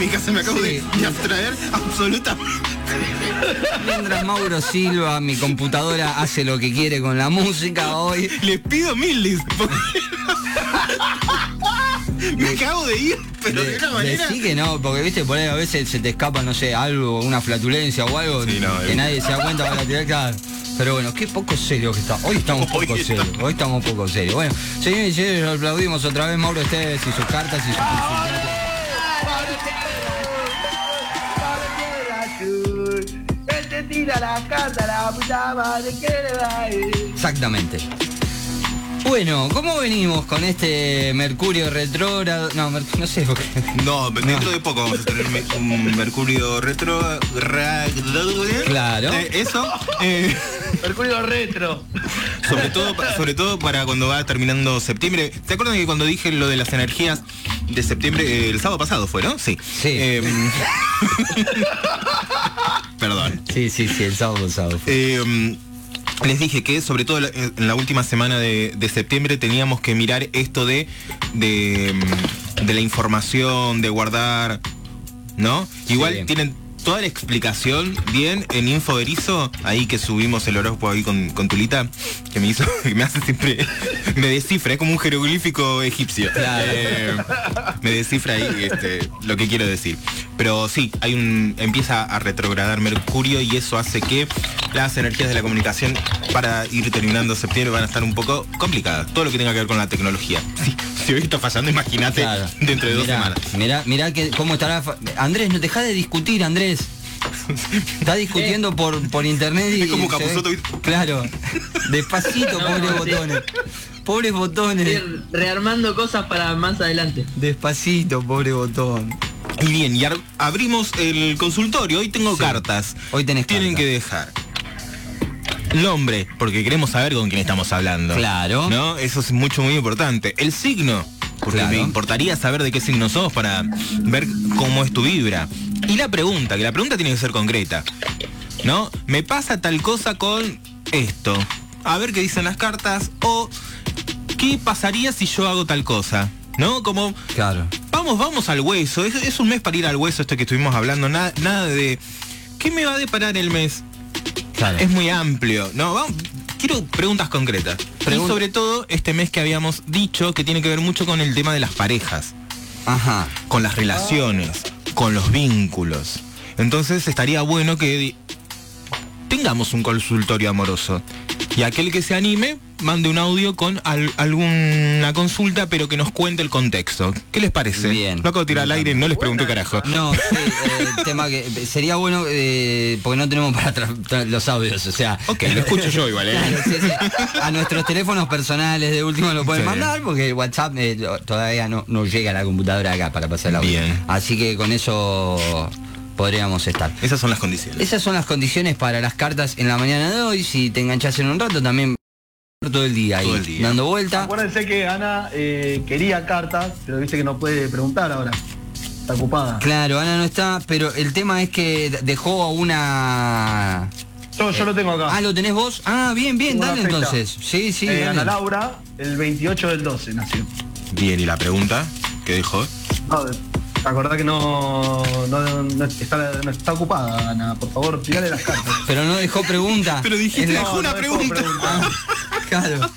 mi casa, me acabo Sí. de, de abstraer absolutamente. Mientras Mauro Silva, mi computadora, hace lo que quiere con la música hoy. Les pido mil dis- porque- Me acabo de ir, pero de, De- una manera. decí que no, porque viste, por ahí a veces se te escapa, no sé, algo, una flatulencia o algo Sí, no, que nadie se da cuenta para tirar claro. Pero bueno, qué poco serio que está. Hoy estamos Hoy poco serios. Hoy estamos poco serios. Bueno, señores y señores, aplaudimos otra vez Mauro Esteves y sus cartas y sus Exactamente. Bueno, ¿cómo venimos con este Mercurio retrógrado? No, Mer- no sé, porque... No, dentro de poco vamos a tener un Mercurio retro. ra- Claro. Eh, eso. eh, Mercurio retro. sobre todo, sobre todo para cuando va terminando septiembre. ¿Se acuerdan que cuando dije lo de las energías de septiembre, el sábado pasado fue, ¿no? Sí. Sí. Em, perdón. Sí, sí, sí, el sábado pasado. fue. Eh, les dije que sobre todo en la última semana de, de septiembre teníamos que mirar esto de, de, de la información, de guardar, ¿no? Igual Sí. tienen toda la explicación bien en Info Erizo, ahí que subimos el horóscopo ahí con, con Tulita, que me hizo, que me hace siempre, me descifra, es como un jeroglífico egipcio. Claro. Eh, me descifra ahí este, lo que quiero decir. Pero sí, hay un. empieza a retrogradar Mercurio y eso hace que las energías de la comunicación para ir terminando septiembre van a estar un poco complicadas. Todo lo que tenga que ver con la tecnología. Sí, si hoy está fallando, imagínate Claro. dentro de dos semanas. Mirá, mirá que cómo estará. Andrés, no deja de discutir, Andrés. Está discutiendo por, por internet y. Es como ¿viste? Claro. Despacito, No, pobres botones. Pobres botones. Rearmando cosas para más adelante. Despacito, pobre botón. Y bien, y abrimos el consultorio. Hoy tengo Sí. cartas. Hoy tenés Tienen cartas. que dejar. Nombre, porque queremos saber con quién estamos hablando. Claro. ¿No? Eso es mucho, muy importante. El signo, porque Claro. me importaría saber de qué signo sos para ver cómo es tu vibra. Y la pregunta, que la pregunta tiene que ser concreta. ¿No? Me pasa tal cosa con esto. A ver qué dicen las cartas. O qué pasaría si yo hago tal cosa. ¿No? Como Claro. Vamos, vamos al hueso. Es, es un mes para ir al hueso, esto que estuvimos hablando. Nada, nada de. ¿Qué me va a deparar el mes? Claro. Es muy amplio. No, vamos. Quiero preguntas concretas. Pregun- y sobre todo este mes que habíamos dicho que tiene que ver mucho con el tema de las parejas, Ajá. con las relaciones, con los vínculos. Entonces estaría bueno que tengamos un consultorio amoroso. Y aquel que se anime, mande un audio con al- alguna consulta, pero que nos cuente el contexto. ¿Qué les parece? Bien. Lo acabo de tirar al aire, no les pregunté carajo. No, sí, eh, tema que sería bueno eh, porque no tenemos para los audios, o sea. Ok, lo escucho yo igual, ¿eh? Claro, sí, sí. A nuestros teléfonos personales de último lo pueden mandar porque WhatsApp eh, todavía no, no llega a la computadora acá para pasar el audio. Bien. Así que con eso podríamos estar. Esas son las condiciones. Esas son las condiciones para las cartas en la mañana de hoy. Si te enganchas en un rato también todo el día ahí Todo el día. dando vuelta. Acuérdense que Ana eh, quería cartas, pero viste que no puede preguntar ahora. Está ocupada. Claro, Ana no está, pero el tema es que dejó a una Yo, yo lo tengo acá. Ah, ¿lo tenés vos? Ah, bien, bien, Tengo dale entonces. Sí, sí, Eh. Ana Laura, el 28 del 12 nació. Bien, ¿y la pregunta que dejó? No, ¿Te acordás que no, no, no está, no está ocupada, Ana? Por favor, tirale las cartas. Pero no dejó pregunta. Pero dijiste, dejó una no dejó pregunta. Ah, claro.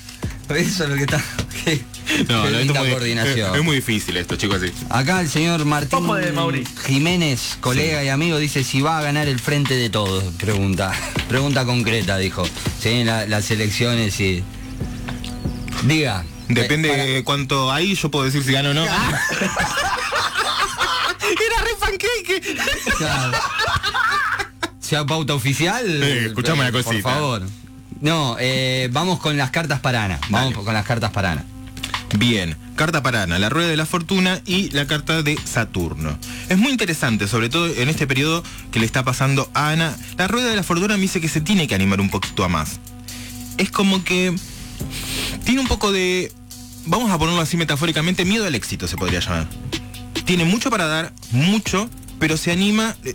Eso es lo que está. Qué, qué esto linda es muy- coordinación. Es, es muy difícil esto, chicos, así. Acá el señor Martín de. Jiménez, colega y amigo, dice si va a ganar el frente de todos. Pregunta. Pregunta concreta, dijo. Sí, la- las elecciones y. Diga. Depende Eh, para- de cuánto hay, yo puedo decir si gano o no. Era re pancake. Claro. ¿Sea pauta oficial? Sí, escuchame una Por cosita. favor. No, eh, vamos con las cartas para Ana. Vamos Dale. con las cartas para Ana. Bien, carta para Ana, la rueda de la fortuna y la carta de Saturno. Es muy interesante, sobre todo en este periodo que le está pasando a Ana. La rueda de la fortuna me dice que se tiene que animar un poquito a más. Es como que tiene un poco de, vamos a ponerlo así metafóricamente, miedo al éxito se podría llamar. Tiene mucho para dar, mucho, pero se anima eh,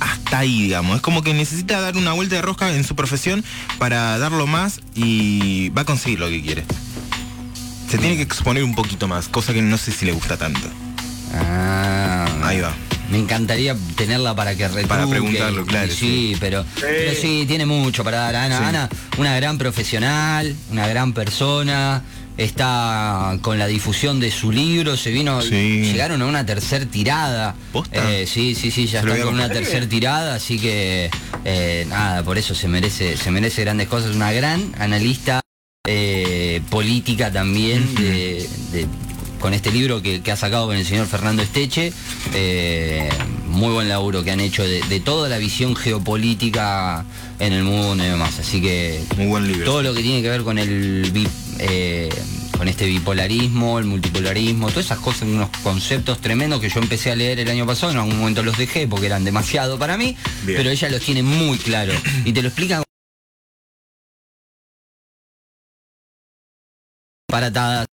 hasta ahí, digamos. Es como que necesita dar una vuelta de rosca en su profesión para darlo más y va a conseguir lo que quiere. Se tiene que exponer un poquito más, cosa que no sé si le gusta tanto. Ah, Ahí va. Me encantaría tenerla para que retruque. Para preguntarlo, claro, y Sí, sí. pero, pero sí, tiene mucho para dar. Ana, Sí. Ana, una gran profesional, una gran persona. Está con la difusión de su libro, se vino, Sí. llegaron a una tercer tirada. Eh, sí, sí, sí, ya está con una tercer tirada, así que eh, nada, por eso se merece, se merece grandes cosas. Una gran analista eh, política también de- de- con este libro que, que ha sacado con el señor Fernando Esteche. Eh, muy buen laburo que han hecho de, de toda la visión geopolítica en el mundo y demás. Así que Muy buen libro. todo lo que tiene que ver con el eh, con este bipolarismo, el multipolarismo, todas esas cosas, unos conceptos tremendos que yo empecé a leer el año pasado, en algún momento los dejé porque eran demasiado para mí, Bien. pero ella los tiene muy claro y te lo explica paratadas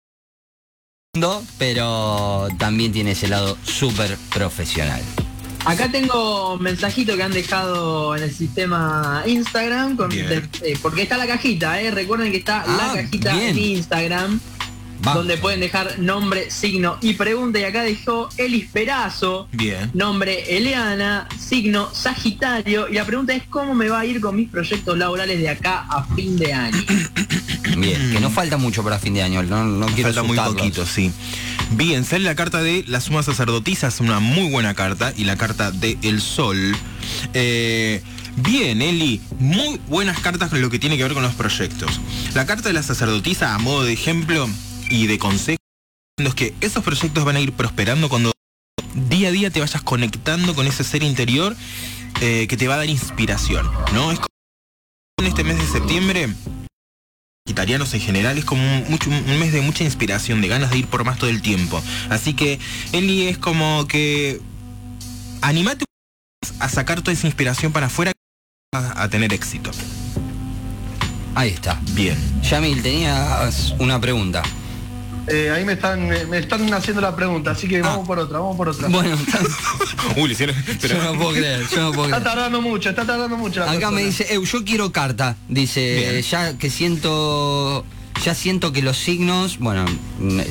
pero también tiene ese lado súper profesional. Acá tengo un mensajito que han dejado en el sistema Instagram, con- eh, porque está la cajita, ¿eh? recuerden que está Ah, la cajita bien. en Instagram, Va. donde pueden dejar nombre, signo y pregunta. Y acá dejó Elis Perazo, Bien. nombre Eliana, signo Sagitario. Y la pregunta es cómo me va a ir con mis proyectos laborales de acá a fin de año. Bien, que no falta mucho para fin de año, no, no quiero Falta muy poquito, sí. Bien, sale la carta de la suma sacerdotisa, es una muy buena carta, y la carta de El Sol. Eh, bien, Eli, muy buenas cartas con lo que tiene que ver con los proyectos. La carta de la sacerdotisa, a modo de ejemplo y de consejo, es que esos proyectos van a ir prosperando cuando día a día te vayas conectando con ese ser interior eh, que te va a dar inspiración, ¿no? Es como en este mes de septiembre Sagitarianos en general es como un, mucho- un mes de mucha inspiración, de ganas de ir por más todo el tiempo. Así que Eli es como que animate a sacar toda esa inspiración para afuera a, a tener éxito. Ahí está. Bien. Yamil, tenías una pregunta. Eh, ahí me están, me, están haciendo la pregunta, así que vamos por otra, vamos por otra. Ah. Bueno, Uy, le hicieron- pero- yo no puedo creer, yo no puedo Está creer. tardando mucho, está tardando mucho. la Acá me dice, Eu, yo quiero carta. Dice, Bien. ya que siento, ya siento que los signos, bueno, me,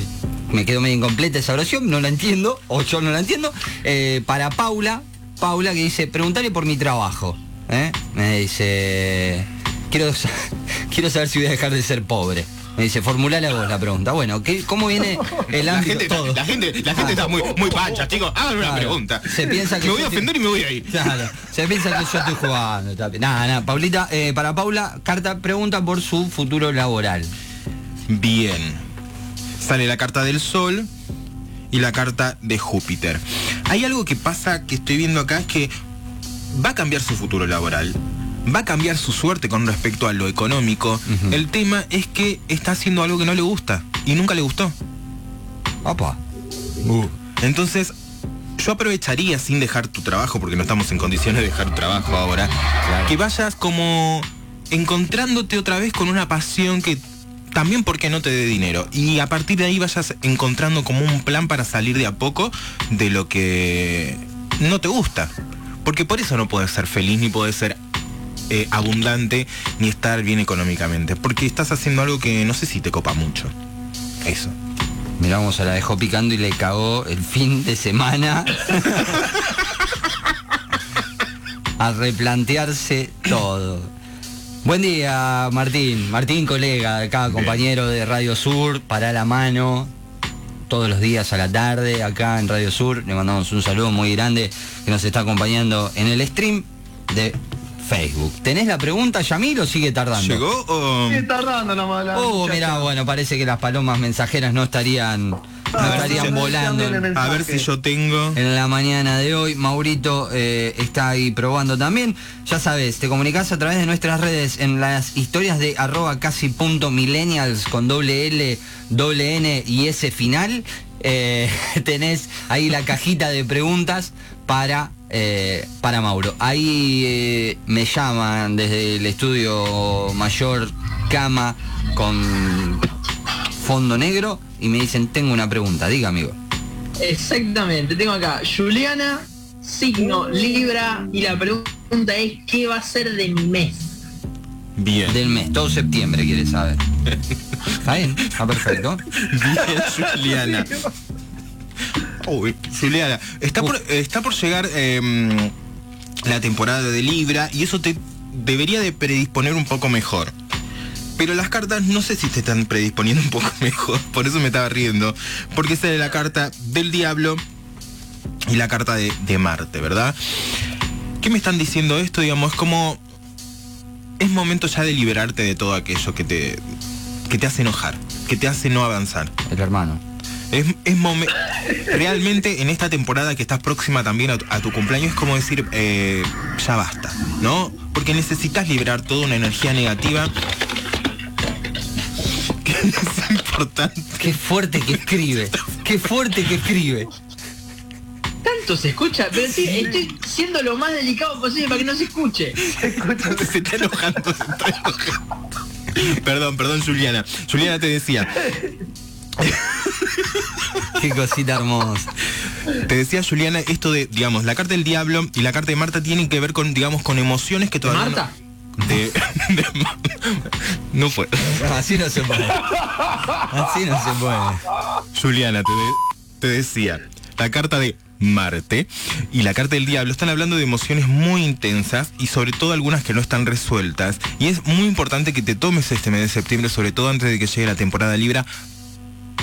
me quedo medio incompleta esa oración, no la entiendo, o yo no la entiendo. Eh, para Paula, Paula que dice, preguntarle por mi trabajo. ¿eh? Me dice, quiero, quiero saber si voy a dejar de ser pobre. Me dice, formulale a vos la pregunta. Bueno, ¿qué, ¿cómo viene el La ámbito? gente, todo? la gente, la gente está muy, muy pancha, chicos. Hagan una Claro. pregunta. Se piensa que me voy a te- ofender y me voy a ir. Claro, se piensa que yo estoy jugando. Nada, nada. Paulita, eh, para Paula, carta pregunta por su futuro laboral. Bien. Sale la carta del Sol y la carta de Júpiter. Hay algo que pasa que estoy viendo acá es que va a cambiar su futuro laboral. Va a cambiar su suerte con respecto a lo económico. El tema es que está haciendo algo que no le gusta y nunca le gustó. Opa. Entonces, yo aprovecharía sin dejar tu trabajo, porque no estamos en condiciones de dejar trabajo ahora, Claro. que vayas como encontrándote otra vez con una pasión que también porque no te dé dinero. Y a partir de ahí vayas encontrando como un plan para salir de a poco de lo que no te gusta. Porque por eso no puedes ser feliz ni puedes ser eh, abundante ni estar bien económicamente. Porque estás haciendo algo que no sé si te copa mucho. Eso. Miramos a la dejó picando y le cagó el fin de semana. a replantearse todo. Buen día, Martín. Martín, colega acá, compañero de Radio Sur, para la mano. Todos los días a la tarde, acá en Radio Sur. Le mandamos un saludo muy grande que nos está acompañando en el stream de Facebook. ¿Tenés la pregunta, Yamil, o sigue tardando? ¿Llegó o...? Sí, tardando la mala. Oh, muchacha. mira, bueno, parece que las palomas mensajeras no estarían, no estarían volando A ver si yo tengo... en la mañana de hoy. Maurito eh, está ahí probando también. Ya sabes, te comunicas a través de nuestras redes en las historias de arroba casi punto millennials con doble L, doble N y S final. Eh, tenés ahí la cajita de preguntas para, eh, para Mauro. Ahí eh, me llaman desde el estudio mayor cama con fondo negro y me dicen, tengo una pregunta, diga amigo. Exactamente, tengo acá Juliana, signo Libra, y la pregunta es ¿qué va a ser de mi mes? Bien. Del mes, todo septiembre quiere saber. ¿Está bien? Está perfecto. Bien, Juliana. Uy, Juliana, está por, está por llegar em, la temporada de Libra y eso te debería de predisponer un poco mejor. Pero las cartas no sé si te están predisponiendo un poco mejor, por eso me estaba riendo. Porque sale la carta del diablo y la carta de, de Marte, ¿verdad? ¿Qué me están diciendo esto? Digamos, es como... Es momento ya de liberarte de todo aquello que te, que te hace enojar, que te hace no avanzar. El hermano. Es, es momen- realmente en esta temporada que estás próxima también a tu, a tu cumpleaños es como decir, eh, ya basta, ¿no? Porque necesitas liberar toda una energía negativa que es importante. Qué fuerte que escribe. Qué fuerte que escribe. Tanto se escucha, pero sí, estoy siendo lo más delicado posible para que no se escuche. Se está enojando, se está enojando. Perdón, perdón, Juliana. Juliana te decía, Qué cosita hermosa. te decía Juliana, esto de, digamos, la carta del diablo y la carta de Marta tienen que ver con, digamos, con emociones que todavía. no- ¿Marta? De, de no fue. Así no se puede. Así no se puede. Juliana, te, de- te decía, la carta de Marte y la carta del diablo están hablando de emociones muy intensas y sobre todo algunas que no están resueltas. Y es muy importante que te tomes este mes de septiembre, sobre todo antes de que llegue la temporada Libra,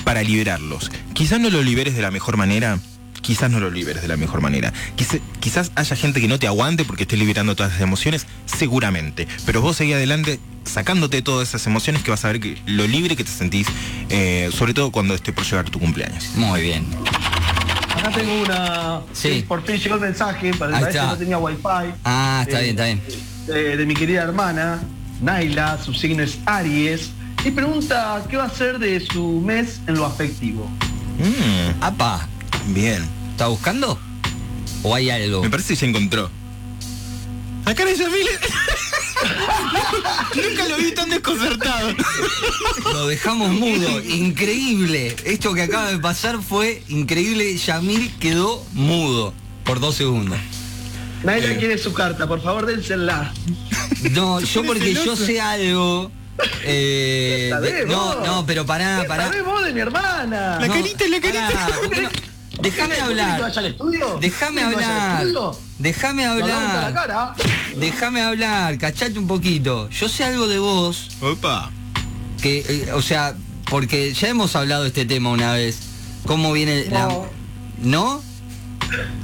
para liberarlos. Quizás no lo liberes de la mejor manera. Quizás no lo liberes de la mejor manera. Quizá- quizás haya gente que no te aguante porque estés liberando todas esas emociones, seguramente. Pero vos seguí adelante sacándote todas esas emociones que vas a ver que lo libre que te sentís, eh, sobre todo cuando esté por llegar tu cumpleaños. Muy bien. Acá tengo una. Sí. Por fin llegó el mensaje, para está. que no tenía wifi. Ah, está Eh, bien, está bien. De, de mi querida hermana, Naila, su signo es Aries. Y pregunta qué va a ser de su mes en lo afectivo. Mm, Apa, bien. ¿está buscando? ¿O hay algo? Me parece que ya encontró. La cara de Yamil. Nunca lo vi tan desconcertado. Lo dejamos mudo. Increíble. Esto que acaba de pasar fue increíble. Yamil quedó mudo por dos segundos. Naila Eh. quiere su carta, por favor dénsela. No, yo porque yo sé algo. Eh, de- no, vos. no, pero pará, ¿Qué pará. vos de mi hermana? La No, carita, la carita. pará, ¿por qué no? Déjame ¿Querés que hablar. vaya al estudio? Déjame ¿Querés que vaya al hablar. Déjame hablar. Déjame hablar. Cachate un poquito. Yo sé algo de vos Opa. que, eh, o sea, porque ya hemos hablado de este tema una vez. ¿Cómo viene la... No.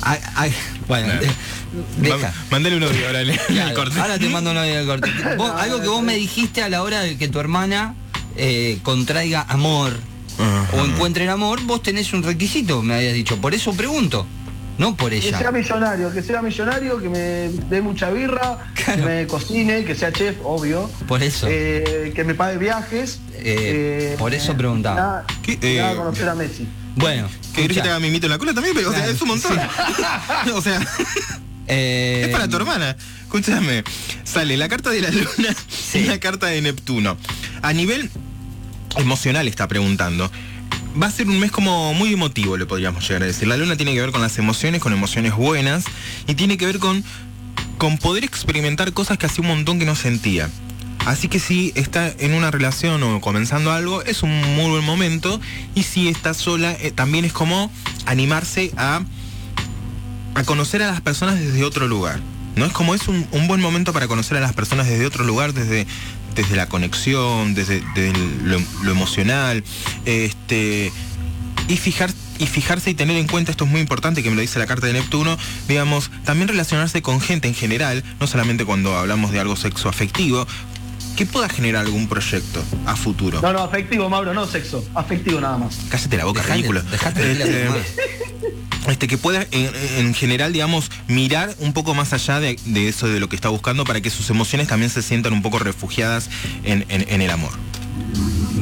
Ay, ay, bueno, No. de- deja. Mándale un audio ahora en el, en el Claro, corte. Ahora te mando un audio del corte. Vos- algo que vos me dijiste a la hora de que tu hermana eh, contraiga amor Ajá. o encuentre el amor, vos tenés un requisito, me habías dicho. Por eso pregunto, no por Que sea ella. millonario, que sea millonario, que me dé mucha birra, Claro. que me cocine, que sea chef, obvio. Por eso. Eh, que me pague viajes. Eh, por eso preguntaba. nada- ¿Qué, nada, eh, conocer a Messi. Bueno, ¿Qué querés que escuchá, te haga mimito en la cola también? Pero, o sea, es un montón. o sea, eh, es para tu hermana. Escúchame. Sale la carta de la luna y la carta de Neptuno. A nivel emocional está preguntando. Va a ser un mes como muy emotivo, le podríamos llegar a decir. La luna tiene que ver con las emociones, con emociones buenas, y tiene que ver con, con poder experimentar cosas que hacía un montón que no sentía. Así que si está en una relación o comenzando algo, es un muy buen momento. Y si está sola, eh, también es como animarse a, a conocer a las personas desde otro lugar. ¿No? Es como es un, buen momento para conocer a las personas desde otro lugar, desde, desde la conexión, desde, desde lo, lo emocional. Este, y fijar y fijarse y tener en cuenta, esto es muy importante que me lo dice la carta de Neptuno, digamos, también relacionarse con gente en general, no solamente cuando hablamos de algo sexo afectivo, que pueda generar algún proyecto a futuro. No, no, afectivo, Mauro, no sexo. Afectivo nada más. Cállate la boca, Dejate- ridículo. dejate de Este, este, que pueda en, en general, digamos, mirar un poco más allá de, de eso de lo que está buscando para que sus emociones también se sientan un poco refugiadas en, en- en el amor.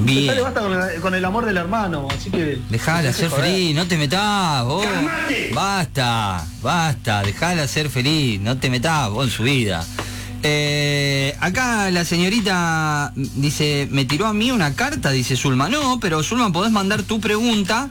bien. Dale, basta con el, con el amor del hermano, así que. Dejala ser Joder. feliz, no te metás, vos. Basta, basta, dejala ser feliz, no te metás vos en su vida. Eh, acá la señorita dice, me tiró a mí una carta, dice Zulma. No, pero Zulma, podés mandar tu pregunta.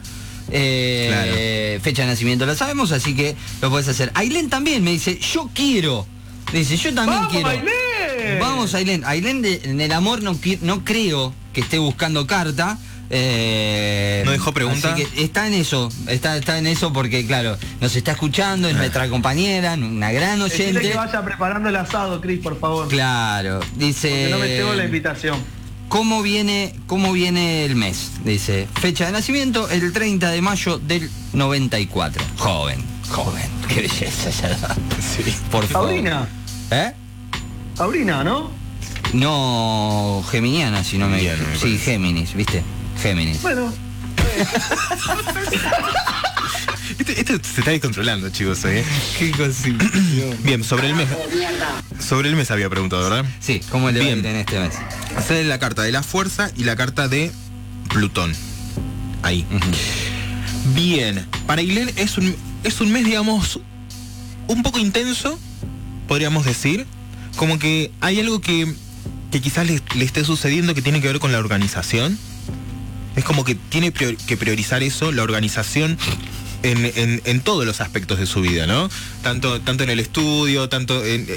Eh, Fecha de nacimiento la sabemos, así que lo podés hacer. Ailén también me dice, yo quiero. Dice, yo también ¡Vamos, quiero. Ailén! Vamos, Ailén. Ailén de- en el amor no, no creo que esté buscando carta, Eh, ¿No dejó pregunta? así que está en eso, está, está en eso porque, claro, nos está escuchando, es nuestra compañera, una gran Decirle oyente. que vaya preparando el asado, Cris, por favor. Claro, dice. Porque no me tengo la invitación. ¿Cómo viene, ¿Cómo viene el mes? Dice, fecha de nacimiento, el 30 de mayo del 94. Joven, joven, qué belleza edad. Sí. Por favor. Taurina. ¿Eh? Taurina, ¿no? No geminiana, si no me Geminiana, me Sí. Géminis, ¿viste? Géminis. Bueno, Este, este se está descontrolando, chicos, ¿eh? Qué. Bien, sobre el mes. Sobre el mes había preguntado, ¿verdad? Sí, ¿cómo le va Bien. en este mes? Sale la carta de la fuerza y la carta de Plutón. Ahí. Bien. Para Ilen es un, es un mes, digamos, un poco intenso, podríamos decir. Como que hay algo que, que quizás le, le esté sucediendo que tiene que ver con la organización. Es como que tiene prior- que priorizar eso, la organización, en, en- en todos los aspectos de su vida, ¿no? Tanto, tanto en el estudio, tanto en,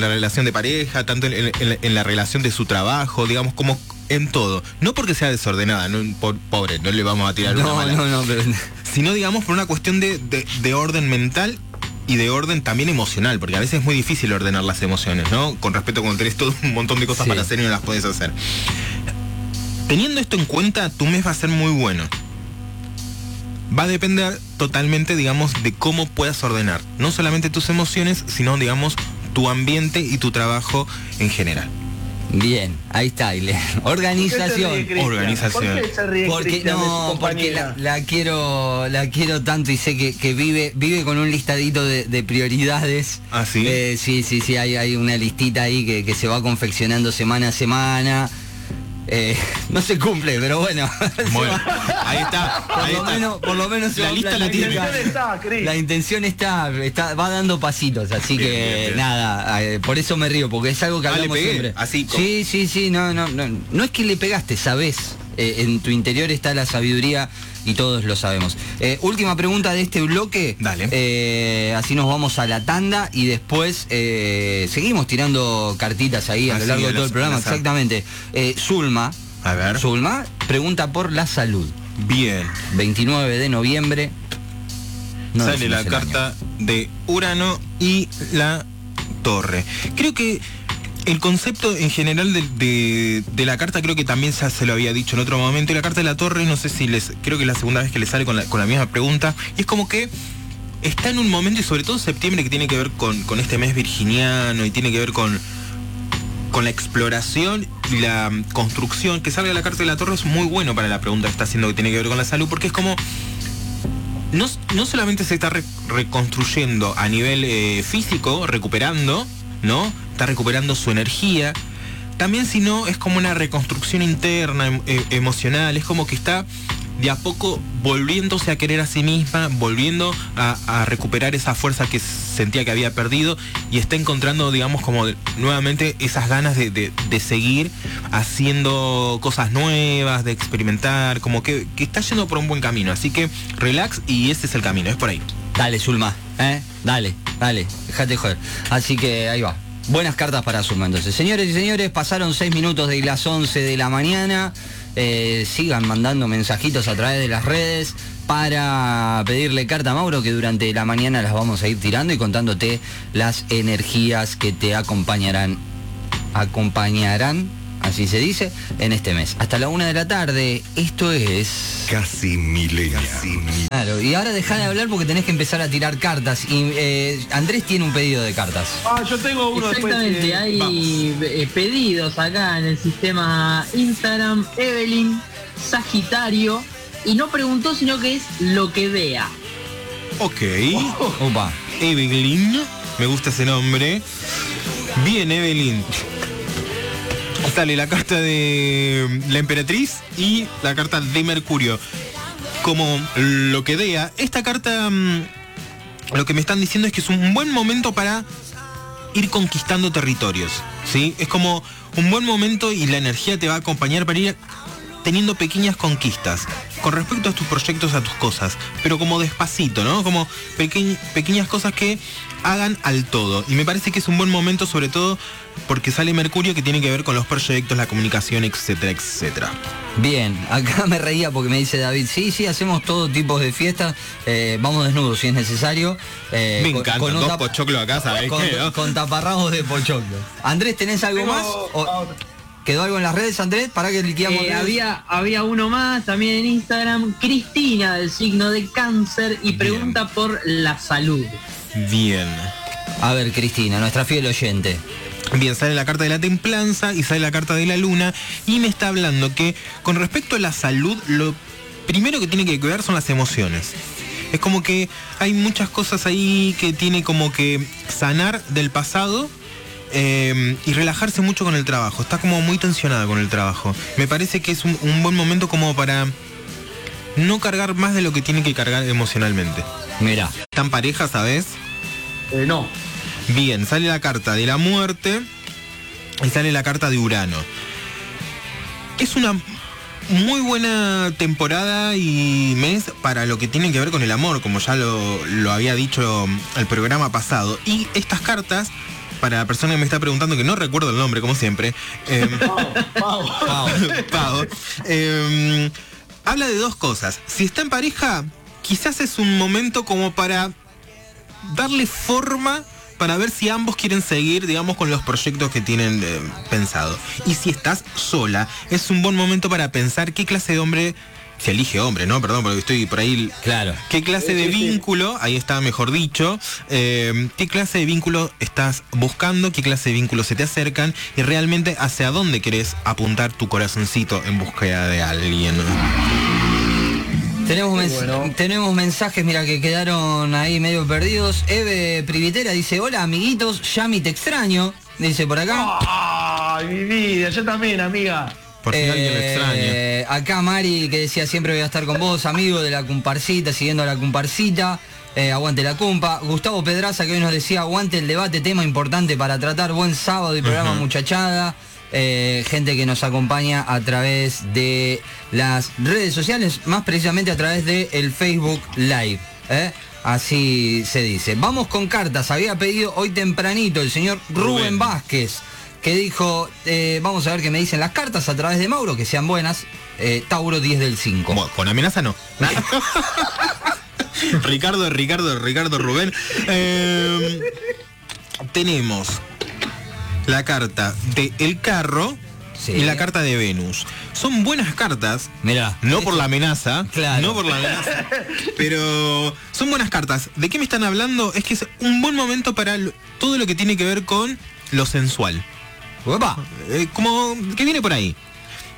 la relación de pareja, tanto en, la relación de su trabajo, digamos, como en todo. No porque sea desordenada, no, por- pobre, no le vamos a tirar una No, mala no, no, pero... sino digamos por una cuestión de, de- de orden mental y de orden también emocional, porque a veces es muy difícil ordenar las emociones, ¿no? Con respecto a cuando tenés todo un montón de cosas Sí. para hacer y no las podés hacer. Teniendo esto en cuenta, tu mes va a ser muy bueno. Va a depender totalmente, digamos, de cómo puedas ordenar, no solamente tus emociones, sino, digamos, tu ambiente y tu trabajo en general. Bien, ahí está, Aile. ¿por qué se ríe, Organización. Organización. ¿Por qué se ríe Porque no, porque la, la quiero, la quiero tanto y sé que, que vive, vive con un listadito de, de prioridades. ¿Ah, sí? Eh, sí, sí, sí, hay, hay una listita ahí que, que se va confeccionando semana a semana. Eh, no se cumple, pero bueno. Bueno, ahí está, Por ahí lo, está. menos, por lo menos se La lista la La tiene. está. La intención está, está, va dando pasitos, así Bien, que bien, bien. nada, eh, por eso me río, porque es algo que Ah, le hablamos pegué, siempre. así, como- Sí, sí, sí, no, no, no, no es que le pegaste, sabés. Eh, en tu interior está la sabiduría y todos lo sabemos. Eh, última pregunta de este bloque. Dale. Eh, así nos vamos a la tanda y después eh, seguimos tirando cartitas ahí a Ah, lo largo de todo el programa. Exactamente. Zulma. A ver. Zulma pregunta por la salud. Bien. 29 de noviembre. No Sale la carta de Urano y la torre. Creo que el concepto en general de, de- la carta creo que también se lo había dicho en otro momento. Y la carta de la torre, no sé si les. Creo que es la segunda vez que le sale con la, con la misma pregunta. Y es como que está en un momento, y sobre todo septiembre, que tiene que ver con, con este mes virginiano y tiene que ver con, con la exploración y la construcción. Que salga la carta de la torre es muy bueno para la pregunta que está haciendo que tiene que ver con la salud, porque es como no, no solamente se está re- reconstruyendo a nivel eh, físico, recuperando, ¿no? Está recuperando su energía. También sino es como una reconstrucción interna, em- eh, emocional, es como que está de a poco volviéndose a querer a sí misma, volviendo a, recuperar esa fuerza que sentía que había perdido y está encontrando, digamos, como nuevamente esas ganas de, de- de seguir haciendo cosas nuevas, de experimentar, como que, que está yendo por un buen camino. Así que relax y ese es el camino, es por ahí. Dale, Zulma, ¿eh? Dale, dale, déjate joder. Así que ahí va. Buenas cartas para Zulma entonces. Señores y señores, pasaron 6 minutos de las 11 de la mañana. Eh, sigan mandando mensajitos a través de las redes para pedirle carta a Mauro que durante la mañana las vamos a ir tirando y contándote las energías que te acompañarán acompañarán así se dice en este mes hasta la una de la tarde esto es Casi milenia. Claro, y ahora deja de hablar porque tenés que empezar a tirar cartas. Y eh, Andrés tiene un pedido de cartas. Ah, yo tengo uno Exactamente, después. eh, hay eh, pedidos acá en el sistema Instagram, Evelyn, Sagitario, y no preguntó, sino que es lo que vea. Ok. Opa. Evelyn, me gusta ese nombre. Bien, Evelyn. Sale la carta de la emperatriz y la carta de Mercurio. Como lo que vea, esta carta mm, lo que me están diciendo es que es un buen momento para ir conquistando territorios. ¿sí? Es como un buen momento y la energía te va a acompañar para ir teniendo pequeñas conquistas. Con respecto a tus proyectos, a tus cosas, pero como despacito, ¿no? Como peque- pequeñas cosas que hagan al todo. Y me parece que es un buen momento, sobre todo porque sale Mercurio que tiene que ver con los proyectos, la comunicación, etcétera, etcétera. Bien, acá me reía porque me dice David, sí, sí, hacemos todo tipo de fiestas, eh, vamos desnudos si es necesario. eh, Me con- encanta, con un dos pochoclos acá, ¿sabés con, qué, no? con taparrabos de pochoclo. Andrés, ¿tenés algo Tengo- más? O- ¿Quedó algo en las redes, Andrés? Para que liquidamos. Eh, había, había uno más también en Instagram, Cristina del signo de cáncer y Bien. pregunta por la salud. Bien. A ver, Cristina, nuestra fiel oyente. Bien, sale la carta de la templanza y sale la carta de la luna y me está hablando que con respecto a la salud, lo primero que tiene que cuidar son las emociones. Es como que hay muchas cosas ahí que tiene como que sanar del pasado eh, y relajarse mucho con el trabajo. Está como muy tensionada con el trabajo. Me parece que es un, un buen momento como para no cargar más de lo que tiene que cargar emocionalmente. Mira, ¿Están pareja, sabes? Eh, no. Bien, sale la carta de la muerte y sale la carta de Urano. Es una muy buena temporada y mes para lo que tiene que ver con el amor, como ya lo, lo había dicho el programa pasado. Y estas cartas, para la persona que me está preguntando, que no recuerdo el nombre, como siempre, em, Pau, Pau, em, habla de dos cosas. Si está en pareja, quizás es un momento como para darle forma para ver si ambos quieren seguir, digamos, con los proyectos que tienen eh, pensado. Y si estás sola, es un buen momento para pensar qué clase de hombre, se elige hombre, ¿no? Perdón, porque estoy por ahí claro. ¿Qué clase de vínculo, ahí está mejor dicho, eh, qué clase de vínculo estás buscando, qué clase de vínculos se te acercan y realmente hacia dónde querés apuntar tu corazoncito en búsqueda de alguien? Tenemos, mens- bueno. tenemos mensajes, mira, que quedaron ahí medio perdidos. Eve Privitera dice, hola amiguitos, Yami te extraño, dice por acá. Ay, mi vida, yo también, amiga. Por si alguien lo extraña. Eh, Acá Mari que decía siempre voy a estar con vos, amigo de la comparsita, siguiendo a la comparsita. Eh, aguante la cumpa. Gustavo Pedraza que hoy nos decía aguante el debate, tema importante para tratar. Buen sábado y programa muchachada. Eh, gente que nos acompaña a través de las redes sociales, más precisamente a través de el Facebook Live. ¿eh? Así se dice. Vamos con cartas. Había pedido hoy tempranito el señor Rubén, Rubén. Vázquez que dijo, eh, vamos a ver qué me dicen las cartas a través de Mauro, que sean buenas. Eh, Tauro 10 del 5. Bueno, con amenaza no. Ricardo, Ricardo, Ricardo Rubén. Eh, tenemos la carta de El Carro Sí. y la carta de Venus. Son buenas cartas. Mirá. No por la amenaza, Claro. no por la amenaza, pero son buenas cartas. ¿De qué me están hablando? Es que es un buen momento para todo lo que tiene que ver con lo sensual. Uepa. Eh, como que viene por ahí.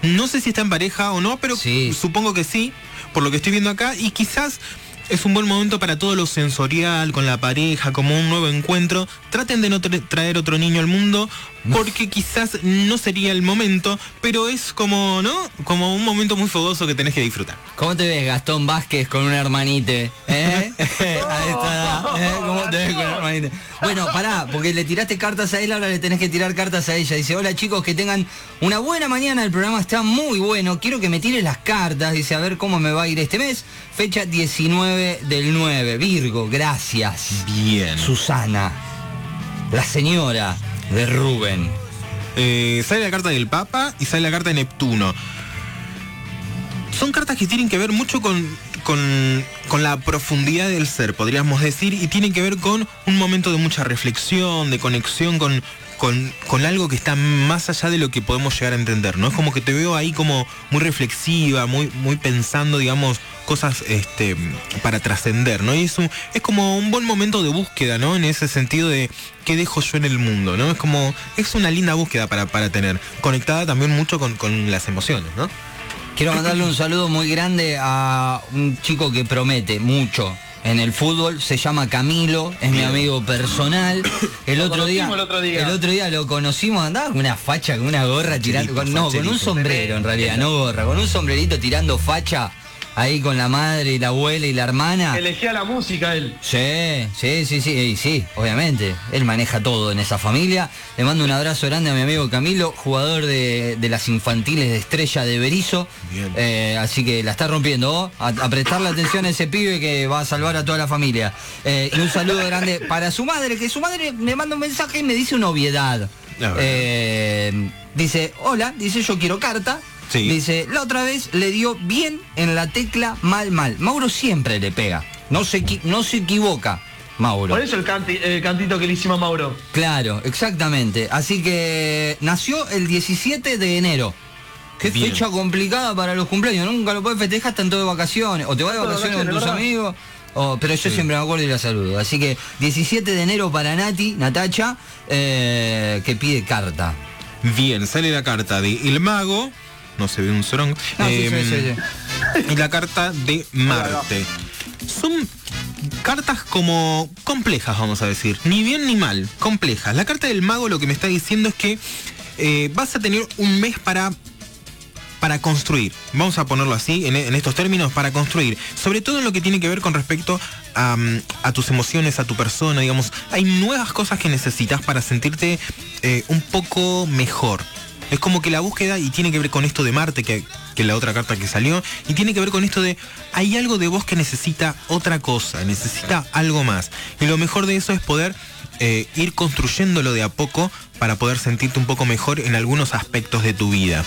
No sé si está en pareja o no, pero Sí. supongo que sí, por lo que estoy viendo acá. Y quizás es un buen momento para todo lo sensorial, con la pareja, como un nuevo encuentro. Traten de no tra- traer otro niño al mundo, porque quizás no sería el momento, pero es como, ¿no? Como un momento muy fogoso que tenés que disfrutar. ¿Cómo te ves, Gastón Vázquez, con un hermanite? ¿Eh? ¿eh? ¿Cómo te ves con un hermanite? Bueno, pará, porque le tiraste cartas a él, ahora le tenés que tirar cartas a ella. Dice, hola chicos, que tengan una buena mañana, el programa está muy bueno. Quiero que me tires las cartas, dice, a ver cómo me va a ir este mes. Fecha 19 del 9. Virgo, gracias. Bien. Susana, la señora de Rubén. Eh, sale la carta del Papa y sale la carta de Neptuno. Son cartas que tienen que ver mucho con, con, con la profundidad del ser, podríamos decir, y tienen que ver con un momento de mucha reflexión, de conexión con, con, con algo que está más allá de lo que podemos llegar a entender, ¿no? Es como que te veo ahí como muy reflexiva, muy, muy pensando, digamos, cosas este, para trascender, ¿no? Y es, es como un buen momento de búsqueda, ¿no? En ese sentido de qué dejo yo en el mundo, ¿no? Es como, es una linda búsqueda para, para tener, conectada también mucho con, con las emociones, ¿no? Quiero mandarle un saludo muy grande a un chico que promete mucho en el fútbol, se llama Camilo, es mi amigo personal. El otro día, el otro día. el otro día lo conocimos, andaba con una facha, con una gorra tirando, con- no, con un sombrero en realidad, no gorra, con un sombrerito tirando facha ahí con la madre y la abuela y la hermana. Elegía la música él. Sí, sí, sí, sí, y sí, obviamente. Él maneja todo en esa familia. Le mando un abrazo grande a mi amigo Camilo, jugador de, de las infantiles de Estrella de Berizo. Eh, así que la está rompiendo. ¿oh? A, a prestarle atención a ese pibe que va a salvar a toda la familia. Eh, y un saludo grande para su madre, que su madre me manda un mensaje y me dice una obviedad. Eh, dice, hola, dice yo quiero carta. Sí. Dice, la otra vez le dio bien en la tecla mal, mal. Mauro siempre le pega. No se, no se equivoca, Mauro. Por eso el, canti- el cantito que le hicimos a Mauro. Claro, exactamente. Así que nació el 17 de enero. Qué Bien. fecha complicada para los cumpleaños. Nunca lo puedes festejar, todos de vacaciones. O te vas de vacaciones con tus amigos. o- pero yo Sí. siempre me acuerdo y la saludo. Así que 17 de enero para Nati, Natacha, eh, que pide carta. Bien, sale la carta de El Mago. No se ve un sorón. No, sí, Em, sí, sí, Y la carta de Marte. Son cartas como complejas, vamos a decir. Ni bien ni mal, complejas. La carta del mago lo que me está diciendo es que eh, vas a tener un mes para para construir, vamos a ponerlo así, en, en estos términos, para construir, sobre todo en lo que tiene que ver con respecto a, a tus emociones, a tu persona, digamos, hay nuevas cosas que necesitas para sentirte eh, un poco mejor. Es como que la búsqueda, y tiene que ver con esto de Marte, que, que la otra carta que salió, y tiene que ver con esto de, hay algo de vos que necesita otra cosa, necesita algo más. Y lo mejor de eso es poder eh, ir construyéndolo de a poco para poder sentirte un poco mejor en algunos aspectos de tu vida.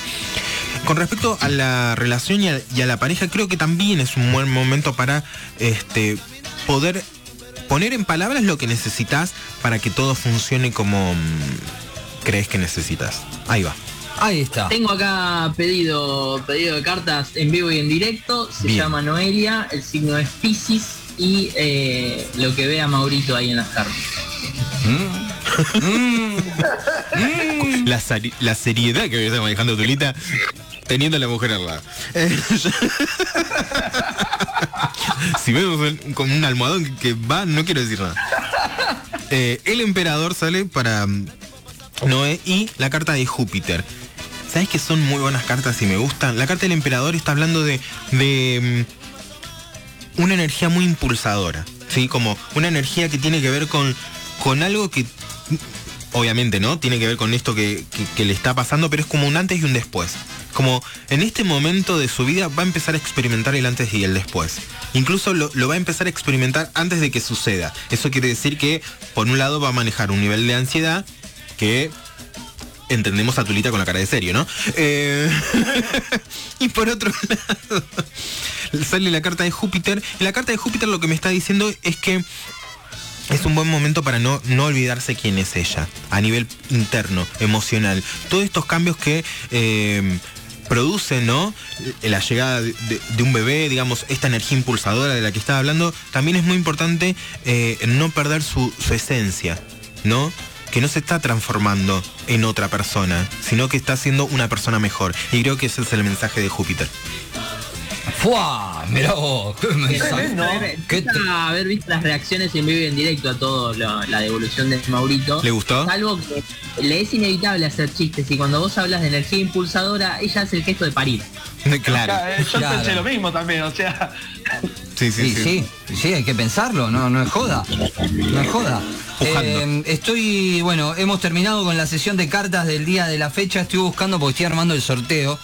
Con respecto a la relación y a, y a la pareja, creo que también es un buen momento para este, poder poner en palabras lo que necesitas para que todo funcione como mm, crees que necesitas. Ahí va. Ahí está. Tengo acá pedido, pedido de cartas en vivo y en directo. Se Bien. llama Noelia, el signo es Pisces y eh, lo que vea Maurito ahí en las cartas. La, sari- la seriedad que está manejando Tulita teniendo a la mujer al lado. Eh, si vemos con un almohadón que, que va, no quiero decir nada. Eh, el emperador sale para mm, Noé y la carta de Júpiter. ¿Sabes que son muy buenas cartas y me gustan? La carta del emperador está hablando de, de mm, una energía muy impulsadora, ¿sí? Como una energía que tiene que ver con, con algo que, obviamente, ¿no? Tiene que ver con esto que, que- le está pasando, pero es como un antes y un después. Como en este momento de su vida va a empezar a experimentar el antes y el después. Incluso lo va a empezar a experimentar antes de que suceda. Eso quiere decir que, por un lado, va a manejar un nivel de ansiedad que entendemos a Tulita con la cara de serio, ¿no? Eh, y por otro lado, sale la carta de Júpiter. Y la carta de Júpiter lo que me está diciendo es que es un buen momento para no, no olvidarse quién es ella, a nivel interno, emocional. Todos estos cambios que eh, producen, ¿no? La llegada de, un bebé, digamos, esta energía impulsadora de la que estaba hablando, también es muy importante eh, no perder su, su esencia, ¿no? Que no se está transformando en otra persona, sino que está siendo una persona mejor. Y creo que ese es el mensaje de Júpiter. ¡Fua! Mirá vos, qué mensaje. tremendo. Qué haber visto las reacciones en vivo y en directo a todo lo- la devolución de Maurito. ¿Le gustó? Salvo que le es inevitable hacer chistes y cuando vos hablas de energía impulsadora, ella hace el gesto de parir. Claro. Eh, Yo Claro. pensé lo mismo también, o sea, Sí, sí, Sí, sí. sí, sí, hay que pensarlo, no, no es joda. No es joda. Eh, estoy, bueno, hemos terminado con la sesión de cartas del día de la fecha. Estoy buscando porque estoy armando el sorteo